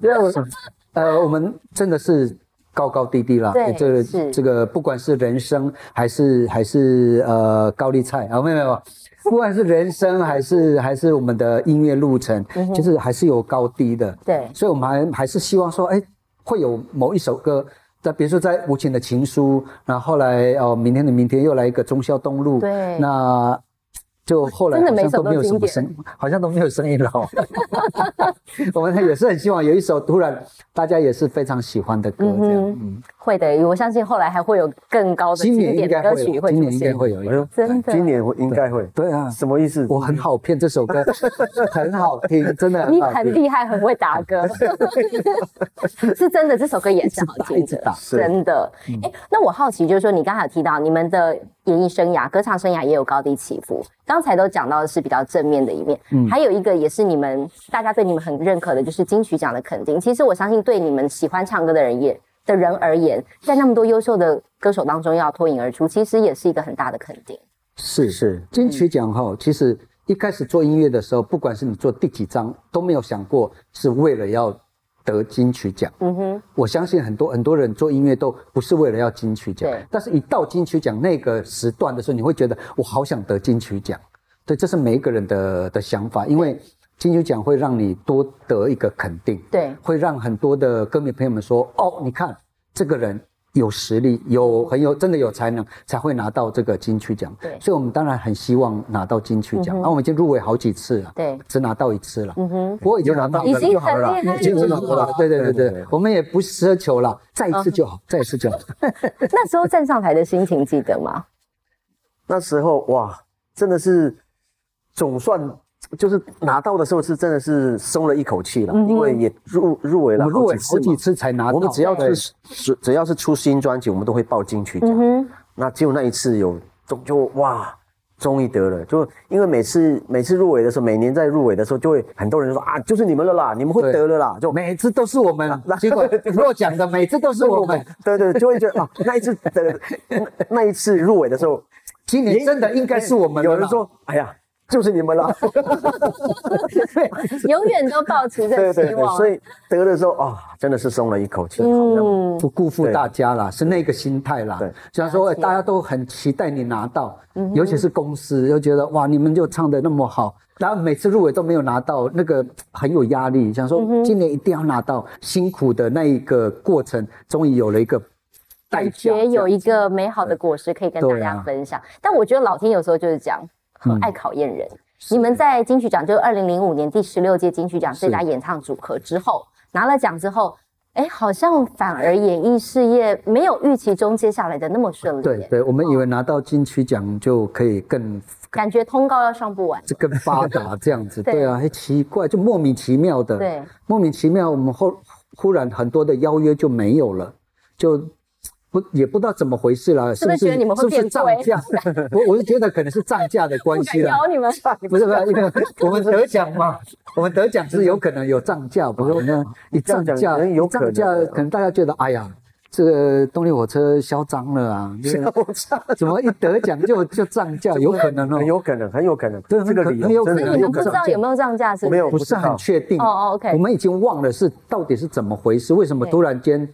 Speaker 1: 对，我 呃，我们真的是高高低低啦。
Speaker 2: 对
Speaker 1: 这个
Speaker 2: 是
Speaker 1: 这个，不管是人生还是还是呃高丽菜啊，没有没有，不管是人生还是还是我们的音乐路程，就是还是有高低的。
Speaker 2: 对
Speaker 1: 所以我们还还是希望说，哎，会有某一首歌。在比如说在无情的情书，然后后来哦，明天的明天又来一个忠孝东路，
Speaker 2: 对
Speaker 1: 那就后来好像都没有什么声，好像都没有声音了哦。我们也是很希望有一首突然大家也是非常喜欢的歌，这样。
Speaker 2: 嗯
Speaker 1: 嗯，
Speaker 2: 会的，我相信后来还会有更高的
Speaker 1: 今年应
Speaker 2: 经典的
Speaker 1: 该会有，
Speaker 2: 歌曲会出现
Speaker 1: 今年应该。会有一。
Speaker 2: 真的
Speaker 3: 今年会应该会，
Speaker 1: 对啊，
Speaker 3: 什么意思？
Speaker 1: 我很好骗，这首歌很好听，真的
Speaker 2: 你。很厉害，很会打歌，是真的。这首歌也是好听的真的。哎，那我好奇就是说，你刚才有提到你们的演艺生涯、歌唱生涯也有高低起伏，刚才都讲到的是比较正面的一面，
Speaker 1: 嗯
Speaker 2: 还有一个也是你们大家对你们很认可的，就是金曲奖的肯定。其实我相信，对你们喜欢唱歌的人也的人而言，在那么多优秀的歌手当中要脱颖而出，其实也是一个很大的肯定。
Speaker 1: 是
Speaker 3: 是
Speaker 1: 金曲奖哈，其实一开始做音乐的时候，不管是你做第几张，都没有想过是为了要得金曲奖。
Speaker 2: 嗯哼，
Speaker 1: 我相信很多很多人做音乐都不是为了要金曲奖
Speaker 2: 对，
Speaker 1: 但是一到金曲奖那个时段的时候，你会觉得我好想得金曲奖。对，这是每一个人的的想法，因为金曲奖会让你多得一个肯定，
Speaker 2: 对，
Speaker 1: 会让很多的歌迷朋友们说，哦，你看这个人有实力，有很有真的有才能，才会拿到这个金曲奖。
Speaker 2: 对
Speaker 1: 所以我们当然很希望拿到金曲奖。
Speaker 2: 嗯哼
Speaker 1: 然后我们已经入围好几次了，
Speaker 2: 对
Speaker 1: 只拿到一次了。
Speaker 2: 嗯哼，
Speaker 1: 不过已经拿到
Speaker 2: 一次
Speaker 3: 就好了啦
Speaker 2: 很厉害
Speaker 1: 已经很好了，对对对对
Speaker 3: 对对对，
Speaker 1: 我们也不奢求了，再一次就好，再一次就好。
Speaker 2: 那时候站上台的心情记得吗？
Speaker 3: 那时候哇，真的是总算就是拿到的时候是真的是松了一口气了，
Speaker 2: 嗯
Speaker 3: 因为也入入围了
Speaker 1: 入围好几。次才拿到。
Speaker 3: 我们只要
Speaker 1: 对
Speaker 3: 是只只要是出新专辑，我们都会报金曲奖。
Speaker 2: 嗯哼，
Speaker 3: 那只有那一次有就就哇，终于得了。就因为每次每次入围的时候，每年在入围的时候，就会很多人就说啊，就是你们了啦，你们会得了啦。就
Speaker 1: 每次都是我们，结果落奖的每次都是我们。
Speaker 3: 对对，就会觉得啊，那一次得那那一次入围的时候，
Speaker 1: 今年真的应该是我们。
Speaker 3: 有人说，哎呀。就是你们了。
Speaker 2: 永远都保持着
Speaker 3: 对对对，
Speaker 2: 希望。
Speaker 3: 所以得的时候啊，真的是松了一口气，
Speaker 2: 嗯，
Speaker 1: 不辜负大家啦，是那个心态啦。
Speaker 3: 对，
Speaker 1: 虽然说哎大家都很期待你拿到，尤其是公司又觉得哇，你们就唱的那么好，然后每次入围都没有拿到，那个很有压力，想说今年一定要拿到，辛苦的那一个过程，终于有了一个代
Speaker 2: 感
Speaker 1: 价。
Speaker 2: 觉有一个美好的果实可以跟大家分享。但我觉得老天有时候就是这样，很爱考验人。你们在金曲奖，就是二零零五年第十六届金曲奖最佳演唱组合之后，拿了奖之后，哎，好像反而演艺事业没有预期中接下来的那么顺利。
Speaker 1: 对，对，我们以为拿到金曲奖就可以更
Speaker 2: 感觉通告要上不完。
Speaker 1: 这更发达这样子，
Speaker 2: 对。
Speaker 1: 对啊，很奇怪，就莫名其妙的，
Speaker 2: 对，
Speaker 1: 莫名其妙，我们后忽然很多的邀约就没有了，就不也不知道怎么回事了，
Speaker 2: 是不是觉得你们会
Speaker 1: 是不是
Speaker 2: 变
Speaker 1: 涨价？我我是觉得可能是涨价的关系啦，
Speaker 2: 邀你们。
Speaker 1: 不是不是，因为 我们得奖嘛，我们得奖是有可能有涨价，不是那一涨价，
Speaker 3: 有可能
Speaker 1: 一涨价，可能大家觉得哎呀。这个动力火车嚣张了啊！这个怎么一得奖就就涨价？有可能哦
Speaker 3: 很，有可能，很有可能，这个理由
Speaker 1: 很有可能
Speaker 3: 真的很有
Speaker 2: 你们不知。道有没有涨价是不是？
Speaker 3: 我没有
Speaker 1: 不是很确定。
Speaker 2: 哦哦，OK
Speaker 1: 我们已经忘了是到底是怎么回事，为什么突然间嗯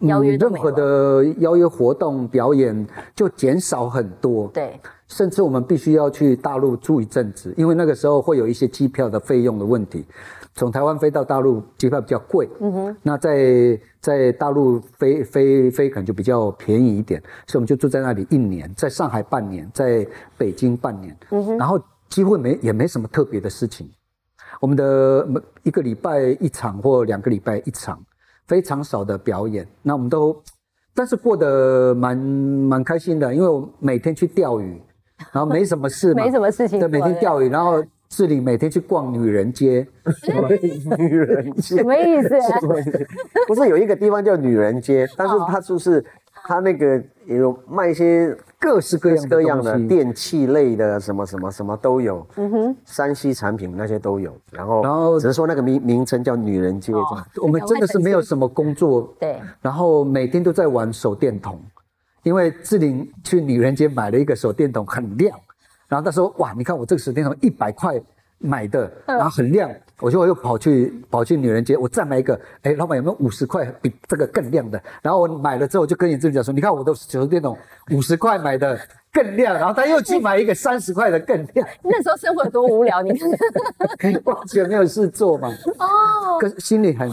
Speaker 2: 邀约都
Speaker 1: 任何的邀约活动表演就减少很多，
Speaker 2: 对，
Speaker 1: 甚至我们必须要去大陆住一阵子，因为那个时候会有一些机票的费用的问题。从台湾飞到大陆机票比较贵，嗯哼，那在在大陆飞飞飞可能就比较便宜一点，所以我们就住在那里一年，在上海半年，在北京半年，嗯哼，然后几乎没也没什么特别的事情，我们的每一个礼拜一场或两个礼拜一场，非常少的表演，那我们都，但是过得蛮蛮开心的，因为我每天去钓鱼，然后没什么事嘛，
Speaker 2: 没什么事情
Speaker 1: 对，每天钓鱼，然后志玲每天去逛女人街，
Speaker 3: 女人街。
Speaker 2: 什么意思？
Speaker 3: 不是有一个地方叫女人街，但是
Speaker 2: 哦
Speaker 3: 它就是它那个有卖一些
Speaker 1: 各式各样的
Speaker 3: 各样的电器类的，什么什么什么都有。嗯哼，山西产品那些都有。然后，
Speaker 1: 然后
Speaker 3: 只是说那个名名称叫女人街这样。
Speaker 1: 我们真的是没有什么工作，
Speaker 2: 对，
Speaker 1: 然后每天都在玩手电筒，因为志玲去女人街买了一个手电筒，很亮，然后她说哇，你看我这个手电筒一百块买的，然后很亮，我就又跑去跑去女人街，我再买一个，哎，老板有没有五十块比这个更亮的？然后我买了之后就跟你志玲讲说，你看我的手电筒五十块买的更亮，然后他又去买一个 三十块的更亮，
Speaker 2: 那时候生活有多无聊，你看。
Speaker 1: 完全没有事做嘛，
Speaker 2: 哦，
Speaker 1: 可是心里很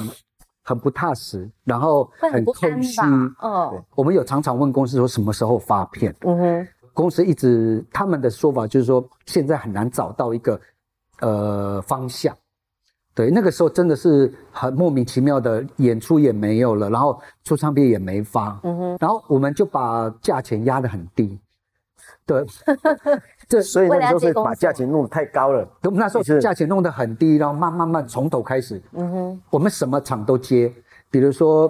Speaker 1: 很不踏实，然后
Speaker 2: 很
Speaker 1: 空虚。
Speaker 2: 吧？哦，
Speaker 1: 我们有常常问公司说什么时候发片，
Speaker 2: 嗯哼，
Speaker 1: 公司一直他们的说法就是说现在很难找到一个呃方向。对，那个时候真的是很莫名其妙的演出也没有了，然后出唱片也没发，
Speaker 2: 嗯哼，
Speaker 1: 然后我们就把价钱压得很低。对，这
Speaker 3: 所以那时候是把价钱弄得太高了。
Speaker 1: 我们那时候
Speaker 3: 是
Speaker 1: 价钱弄得很低，然后慢慢慢从头开始，
Speaker 2: 嗯哼，
Speaker 1: 我们什么场都接，比如说，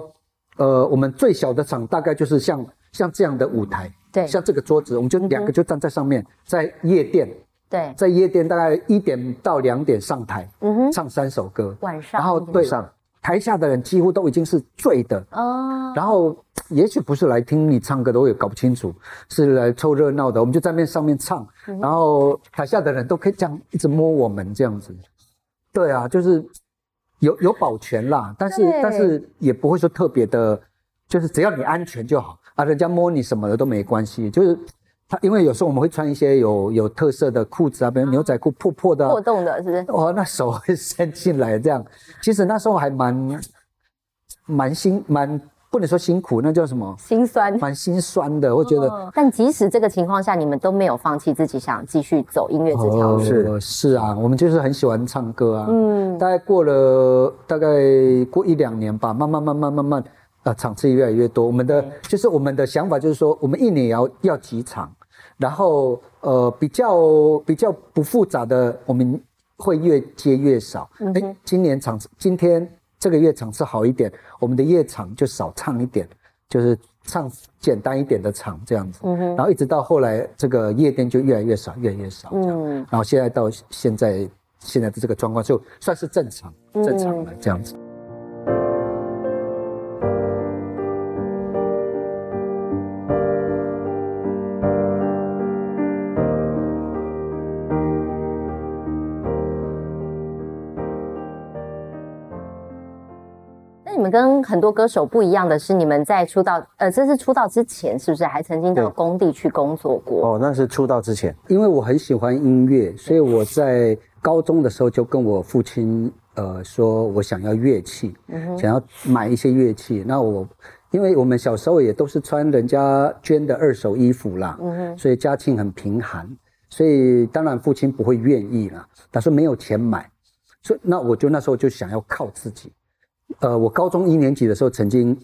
Speaker 1: 呃，我们最小的场大概就是像像这样的舞台，
Speaker 2: 对
Speaker 1: 像这个桌子，我们就两个就站在上面，在夜店，
Speaker 2: 对，
Speaker 1: 在夜店大概一点到两点上台，
Speaker 2: 嗯哼，
Speaker 1: 唱三首歌，
Speaker 2: 晚上，
Speaker 1: 然后对
Speaker 3: 上
Speaker 1: 台下的人几乎都已经是醉的，
Speaker 2: 哦，
Speaker 1: 然后也许不是来听你唱歌的，我也搞不清楚，是来凑热闹的。我们就在那上面唱，
Speaker 2: 嗯
Speaker 1: 然后台下的人都可以这样一直摸我们这样子。对啊，就是有有保全啦，但是但是也不会说特别的，就是只要你安全就好。啊，人家摸你什么的都没关系。就是他，因为有时候我们会穿一些有有特色的裤子啊，比如牛仔裤破破的、啊
Speaker 2: 破，洞的，是不是？
Speaker 1: 哦，那手会伸进来这样。其实那时候还蛮蛮辛蛮不能说辛苦，那叫什么？
Speaker 2: 心酸。
Speaker 1: 蛮心酸的，我觉得。
Speaker 2: 哦但即使这个情况下，你们都没有放弃自己想继续走音乐这条路。
Speaker 1: 是是啊，我们就是很喜欢唱歌啊。
Speaker 2: 嗯，
Speaker 1: 大概过了大概过一两年吧，慢慢慢慢慢慢，呃，场次越来越多。我们的就是我们的想法就是说，我们一年也要要几场，然后呃比较比较不复杂的，我们会越接越少。哎、今年场次今天这个月场次好一点，我们的夜场就少唱一点，就是唱简单一点的场这样子。然后一直到后来，这个夜店就越来越少，越来越少这样。
Speaker 2: 嗯
Speaker 1: 然后现在到现在现在的这个状况，就算是正常正常了这样子。
Speaker 2: 你们跟很多歌手不一样的是，你们在出道，呃，这是出道之前，是不是还曾经到工地去工作过？
Speaker 3: 哦，那是出道之前，
Speaker 1: 因为我很喜欢音乐，所以我在高中的时候就跟我父亲呃说，我想要乐器，想要买一些乐器。那我因为我们小时候也都是穿人家捐的二手衣服啦，嗯所以家境很贫寒，所以当然父亲不会愿意啦。他说没有钱买，所以那我就那时候就想要靠自己。呃，我高中一年级的时候曾经，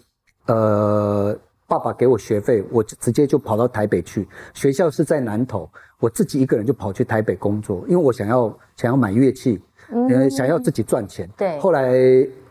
Speaker 1: 呃，爸爸给我学费，我就直接就跑到台北去。学校是在南投，我自己一个人就跑去台北工作，因为我想要想要买乐器，嗯，想要自己赚钱。
Speaker 2: 对
Speaker 1: 后来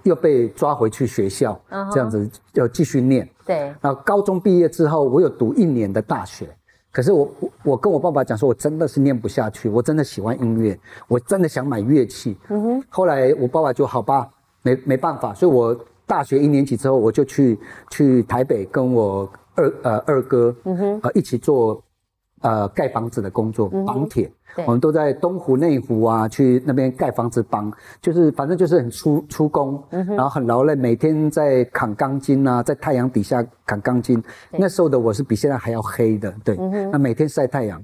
Speaker 1: 又被抓回去学校，这样子要继续念。
Speaker 2: 对，
Speaker 1: 然后高中毕业之后，我有读一年的大学，可是我我我跟我爸爸讲说，我真的是念不下去，我真的喜欢音乐，我真的想买乐器。
Speaker 2: 嗯哼，
Speaker 1: 后来我爸爸就好吧，没没办法，所以我大学一年级之后，我就去去台北跟我二呃二哥，
Speaker 2: 嗯哼，
Speaker 1: 呃一起做呃盖房子的工作，绑铁。
Speaker 2: 嗯
Speaker 1: 我们都在东湖、内湖啊，去那边盖房子绑，就是反正就是很出出工，
Speaker 2: 嗯
Speaker 1: 然后很劳累，每天在扛钢筋啊，在太阳底下扛钢筋。那时候的我是比现在还要黑的，对，
Speaker 2: 嗯
Speaker 1: 那每天晒太阳。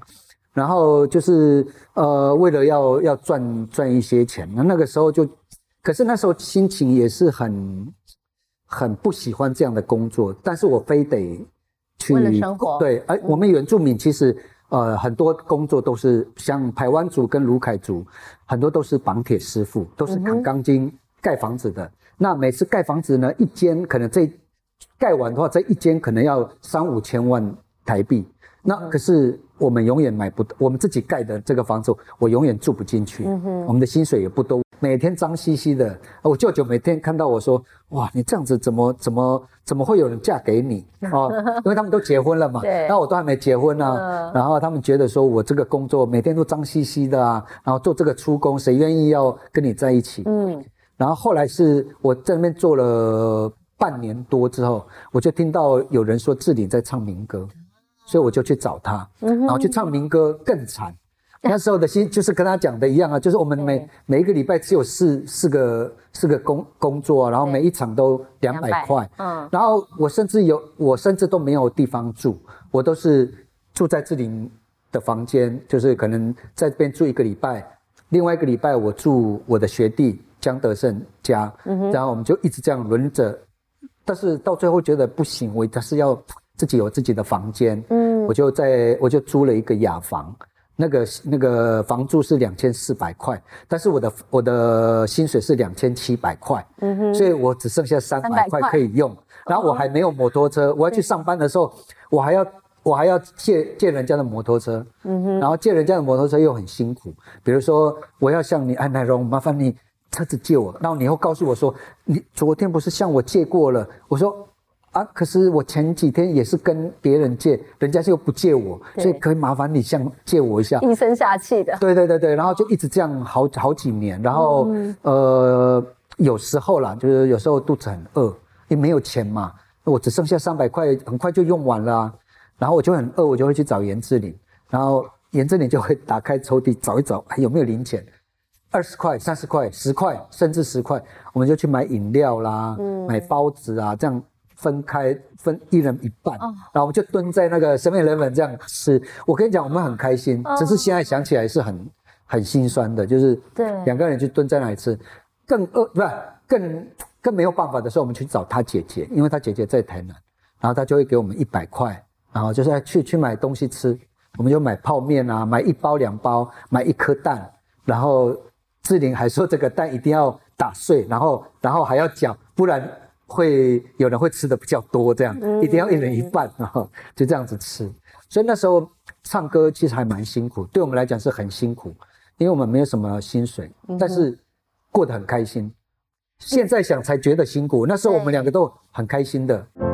Speaker 1: 然后就是呃，为了要要赚赚一些钱，那那个时候就，可是那时候心情也是很很不喜欢这样的工作，但是我非得去对，而我们原住民其实呃很多工作都是像排湾族跟卢凯族，很多都是绑铁师傅，都是扛钢筋、盖房子的。那每次盖房子呢，一间可能这盖完的话，这一间可能要三五千万台币。那可是我们永远买不到，我们自己盖的这个房子，我永远住不进去。我们的薪水也不多，每天脏兮兮的。我舅舅每天看到我说：“哇，你这样子怎么怎么怎么会有人嫁给你？” 哦，因为他们都结婚了嘛，
Speaker 2: 对
Speaker 1: 那我都还没结婚啊。
Speaker 2: 嗯
Speaker 1: 然后他们觉得说我这个工作每天都脏兮兮的啊，然后做这个出工，谁愿意要跟你在一起？
Speaker 2: 嗯，
Speaker 1: 然后后来是我在那边做了半年多之后，我就听到有人说志玲在唱民歌，所以我就去找他，然后去唱民歌更惨。那时候的心就是跟他讲的一样啊，就是我们每每一个礼拜只有四四个四个工工作啊，然后每一场都两百
Speaker 2: 200
Speaker 1: 块，
Speaker 2: 嗯。
Speaker 1: 然后我甚至有我甚至都没有地方住，我都是住在志玲的房间，就是可能在这边住一个礼拜，另外一个礼拜我住我的学弟江德胜家，然后我们就一直这样轮着，但是到最后觉得不行，我还是要自己有自己的房间，
Speaker 2: 嗯。
Speaker 1: 我就在我就租了一个雅房。那个那个房租是两千四百块，但是我的我的薪水是两千七百块，
Speaker 2: 嗯哼，
Speaker 1: 所以我只剩下三百
Speaker 2: 300
Speaker 1: 块
Speaker 2: 块
Speaker 1: 可以用。然后我还没有摩托车，我要去上班的时候，我还要我还要借借人家的摩托车，
Speaker 2: 嗯哼，
Speaker 1: 然后借人家的摩托车又很辛苦。比如说，我要向你，安，乃荣，麻烦你车子借我，然后你又告诉我说，你昨天不是向我借过了？我说。啊，可是我前几天也是跟别人借，人家又不借我，所以可以麻烦你向借我一下。
Speaker 2: 低声下气的，
Speaker 1: 对对对对，然后就一直这样好好几年，然后、呃有时候啦，就是有时候肚子很饿，也没有钱嘛，我只剩下三百块，很快就用完了啊、然后我就很饿，我就会去找严志玲，然后严志玲就会打开抽屉找一找，还有没有零钱，二十块、三十块、十块，甚至十块，我们就去买饮料啦，买包子啊，这样分开分一人一半，然后我们就蹲在那个 Seven Eleven 这样吃。我跟你讲，我们很开心，只是现在想起来是很很心酸的，就是
Speaker 2: 对。
Speaker 1: 两个人就蹲在那里吃，更饿不是更更没有办法的时候，我们去找他姐姐，因为他姐姐在台南，然后他就会给我们一百块，然后就是去去买东西吃，我们就买泡面啊，买一包两包，买一颗蛋，然后志玲还说这个蛋一定要打碎，然后然后还要搅，不然会有人会吃的比较多，这样一定要一人一半，然后就这样子吃。所以那时候唱歌其实还蛮辛苦，对我们来讲是很辛苦，因为我们没有什么薪水，但是过得很开心。现在想才觉得辛苦，那时候我们两个都很开心的。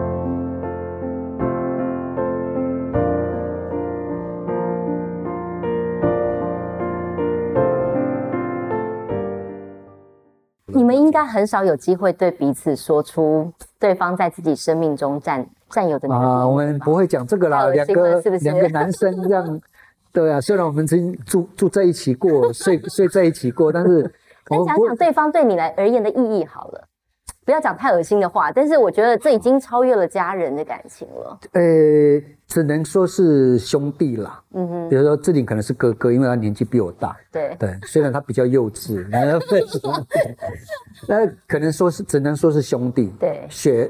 Speaker 2: 该很少有机会对彼此说出对方在自己生命中占占有的那个
Speaker 1: 啊，我们不会讲这个啦，两个
Speaker 2: 是不是
Speaker 1: 两个男生这样，对啊，虽然我们曾经住住在一起过，睡睡在一起过，但是 我们不
Speaker 2: 先讲讲对方对你来而言的意义好了。不要讲太恶心的话，但是我觉得这已经超越了家人的感情了。
Speaker 1: 呃，只能说是兄弟啦。
Speaker 2: 嗯哼，
Speaker 1: 比如说志玲可能是哥哥，因为他年纪比我大。
Speaker 2: 对，
Speaker 1: 对，虽然他比较幼稚，那 那可能说是只能说是兄弟。
Speaker 2: 对
Speaker 1: 血，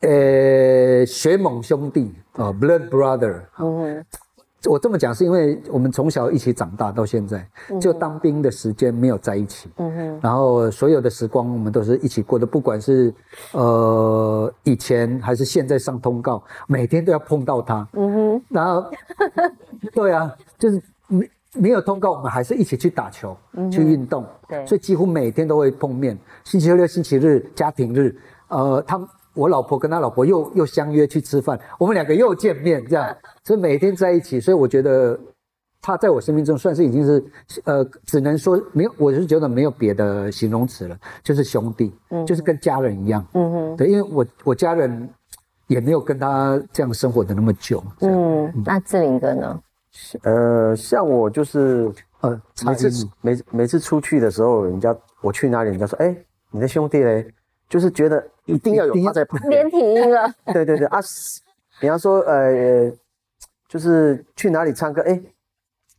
Speaker 1: 呃，血盟兄弟哦，blood brother。
Speaker 2: 嗯哼，
Speaker 1: 我这么讲是因为我们从小一起长大到现在，就当兵的时间没有在一起，
Speaker 2: 嗯哼，
Speaker 1: 然后所有的时光我们都是一起过的，不管是呃以前还是现在上通告，每天都要碰到他，
Speaker 2: 嗯哼，
Speaker 1: 然后对啊，就是没没有通告，我们还是一起去打球、去运动，
Speaker 2: 嗯对。
Speaker 1: 所以几乎每天都会碰面。星期六、星期日、家庭日，呃，他们我老婆跟他老婆又又相约去吃饭，我们两个又见面，这样，所以每天在一起。所以我觉得他在我生命中算是已经是，呃，只能说没有，我是觉得没有别的形容词了，就是兄弟，就是跟家人一样。
Speaker 2: 嗯哼，
Speaker 1: 对，因为我我家人也没有跟他这样生活的那么久。
Speaker 2: 嗯，那志玲哥呢？
Speaker 3: 呃，像我就是
Speaker 1: 呃，
Speaker 3: 每次每每次出去的时候，人家我去哪里，人家说，哎、你的兄弟嘞，就是觉得一定要有他在旁边
Speaker 2: 连。体婴了，
Speaker 3: 对对对啊，是比方说，呃，就是去哪里唱歌，哎，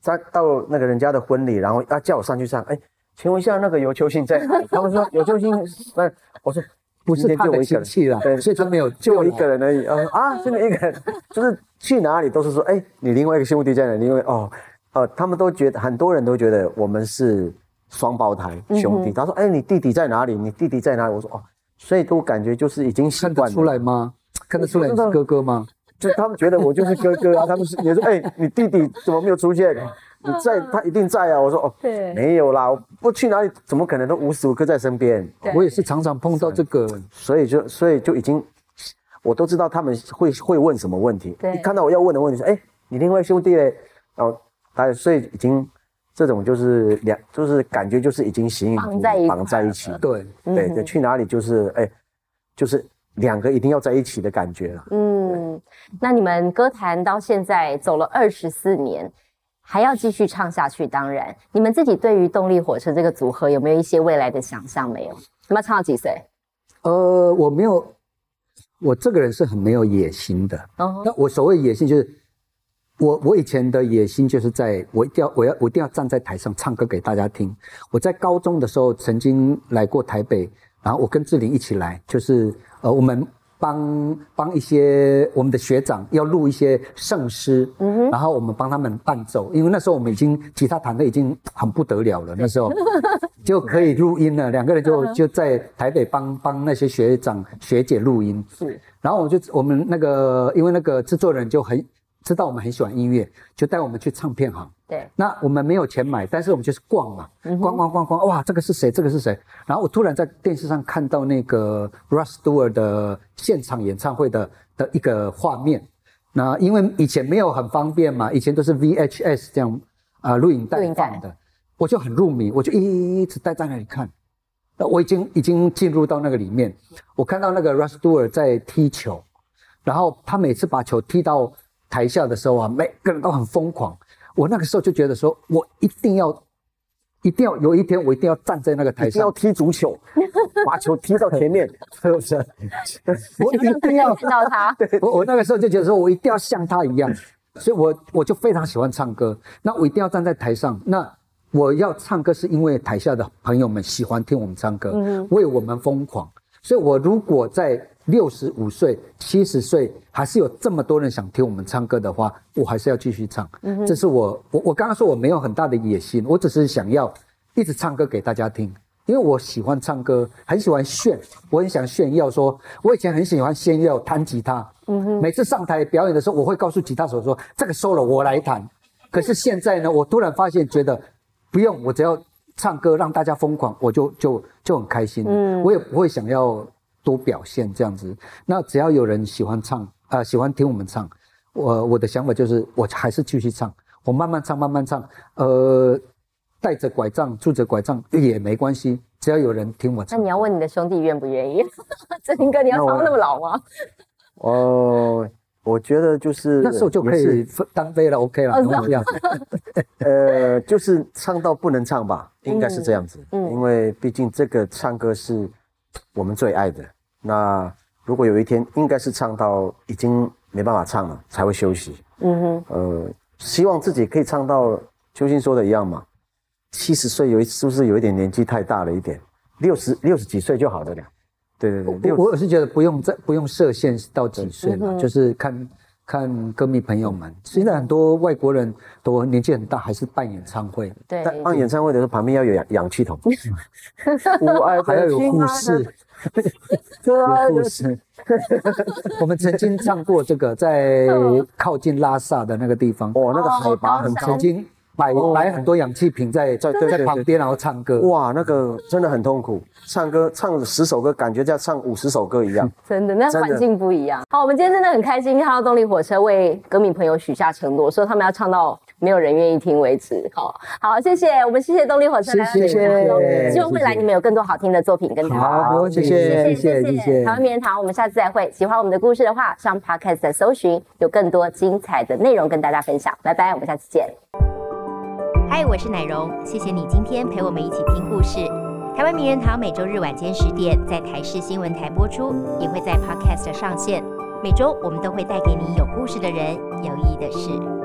Speaker 3: 他到那个人家的婚礼，然后啊叫我上去唱，哎，请问一下那个尤秋兴在哪里？他们说尤秋兴，那我说
Speaker 1: 不是
Speaker 3: 今天
Speaker 1: 他
Speaker 3: 我一个人
Speaker 1: 亲戚啦，
Speaker 3: 对，
Speaker 1: 所以他没有
Speaker 3: 就我一个人而已。啊啊，就你一个人，就是去哪里都是说，哎，你另外一个兄弟在哪里？因为哦，呃，他们都觉得很多人都觉得我们是双胞胎兄弟。他说，哎，你弟弟在哪里？你弟弟在哪里？我说哦，所以都感觉就是已经习
Speaker 1: 看得
Speaker 3: 惯了
Speaker 1: 出来吗？看得出来你是哥哥吗？
Speaker 3: 就他们觉得我就是哥哥啊，他们是也说，哎、你弟弟怎么没有出现？你在，他一定在啊。我说哦，
Speaker 2: 对
Speaker 3: 没有啦，我不去哪里，怎么可能都无时无刻在身边？
Speaker 2: 对
Speaker 1: 我也是常常碰到这个，
Speaker 3: 所以就所以就已经，我都知道他们会会问什么问题。
Speaker 2: 对
Speaker 3: 一看到我要问的问题说，哎、你另外兄弟嘞？然后他所以已经这种就是两，就是感觉就是已经形影不离
Speaker 2: 绑在一块
Speaker 3: 绑在一起。
Speaker 1: 对，
Speaker 3: 对对，去哪里就是哎、就是两个一定要在一起的感觉了。
Speaker 2: 嗯，那你们歌坛到现在走了二十四年，还要继续唱下去。当然，你们自己对于动力火车这个组合有没有一些未来的想象？没有？你们要唱到几岁？
Speaker 1: 呃，我没有，我这个人是很没有野心的。
Speaker 2: 哦，
Speaker 1: 那我所谓野心就是，我我以前的野心就是在我一定要我要我一定要站在台上唱歌给大家听。我在高中的时候曾经来过台北，然后我跟志玲一起来，就是呃我们帮帮一些我们的学长要录一些圣诗，然后我们帮他们伴奏，因为那时候我们已经吉他弹的已经很不得了了，那时候就可以录音了，两个人就就在台北帮帮那些学长学姐录音。
Speaker 2: 是，
Speaker 1: 然后我就我们那个，因为那个制作人就很知道我们很喜欢音乐，就带我们去唱片行。
Speaker 2: 对，
Speaker 1: 那我们没有钱买，但是我们就是逛嘛，逛逛逛逛，哇，这个是谁？这个是谁？然后我突然在电视上看到那个 Russ Stewart 的现场演唱会的的一个画面。那因为以前没有很方便嘛，以前都是 VHS 这样啊录影带
Speaker 2: 录影带
Speaker 1: 放的，我就很入迷，我就一直待在那里看。那我已经已经进入到那个里面，我看到那个 Russ Stewart 在踢球，然后他每次把球踢到台下的时候啊，每个人都很疯狂。我那个时候就觉得说，我一定要，一定要有一天我一定要站在那个台
Speaker 3: 一定要
Speaker 1: 上，
Speaker 3: 踢足球，把球踢到前面，是不是？
Speaker 1: 我一定要
Speaker 2: 看到他，
Speaker 1: 我我那个时候就觉得说，我一定要像他一样，所以我我就非常喜欢唱歌。那我一定要站在台上。那我要唱歌是因为台下的朋友们喜欢听我们唱歌，为我们疯狂。所以我如果在六十五岁、七十岁还是有这么多人想听我们唱歌的话，我还是要继续唱。嗯这是我我我刚刚说我没有很大的野心，我只是想要一直唱歌给大家听。因为我喜欢唱歌，很喜欢炫，我很想炫耀说，我以前很喜欢炫耀弹吉他，嗯每次上台表演的时候，我会告诉吉他手说，这个 solo 我来弹。可是现在呢，我突然发现，觉得不用，我只要唱歌让大家疯狂，我就就就很开心。嗯，我也不会想要多表现这样子。那只要有人喜欢唱，啊、喜欢听我们唱，我我的想法就是，我还是继续唱，我慢慢唱，慢慢唱，呃。带着拐杖，拄着拐杖也没关系，只要有人听我唱
Speaker 2: 那你。要问你的兄弟愿不愿意？志林哥，你要唱到那么老吗？
Speaker 3: 哦，我觉得就是
Speaker 1: 那时候就可以分单飞了，OK 了，
Speaker 2: 哦
Speaker 1: 没问题啊。
Speaker 3: 呃，就是唱到不能唱吧，应该是这样子。
Speaker 2: 嗯
Speaker 3: 因为毕竟这个唱歌是我们最爱的。那如果有一天，应该是唱到已经没办法唱了，才会休息。
Speaker 2: 嗯哼，
Speaker 3: 呃，希望自己可以唱到秋心说的一样嘛，七十岁有一是不是有一点年纪太大了一点？六十六十几岁就好了了。对对对，
Speaker 1: 我我是觉得不用再不用设限到几岁嘛，
Speaker 2: 嗯
Speaker 1: 就是看看歌迷朋友们。现在很多外国人都年纪很大，还是办演唱会，
Speaker 2: 对，
Speaker 3: 但办演唱会的时候旁边要有氧氧气筒，无 爱
Speaker 1: 还要有护士，有护士。我们曾经唱过这个，在靠近拉萨的那个地方，
Speaker 3: 哦，那个海拔很
Speaker 2: 高。
Speaker 3: 高
Speaker 1: 曾，经摆摆很多氧气瓶在在在旁边，然后唱歌。
Speaker 3: 哇，那个真的很痛苦，唱歌唱十首歌，感觉在唱五十首歌一样。
Speaker 2: 真的，那环境不一样。好，我们今天真的很开心，看到动力火车为歌迷朋友许下承诺，说他们要唱到没有人愿意听为止。好，好，谢谢我们，谢谢动力火车来到
Speaker 1: 谢谢
Speaker 2: 节目当中
Speaker 1: 谢谢
Speaker 2: 希望未来你们有更多好听的作品跟台湾。
Speaker 1: 好，谢谢谢谢谢谢
Speaker 2: 台。湾名人堂，我们下次再会。喜欢我们的故事的话，上 Podcast 搜寻，有更多精彩的内容跟大家分享。拜拜，我们下次见。
Speaker 6: 嗨，我是奶蓉，谢谢你今天陪我们一起听故事。台湾名人堂每周日晚间十点在台视新闻台播出，也会在 Podcast 上线。每周我们都会带给你有故事的人，有意义的事。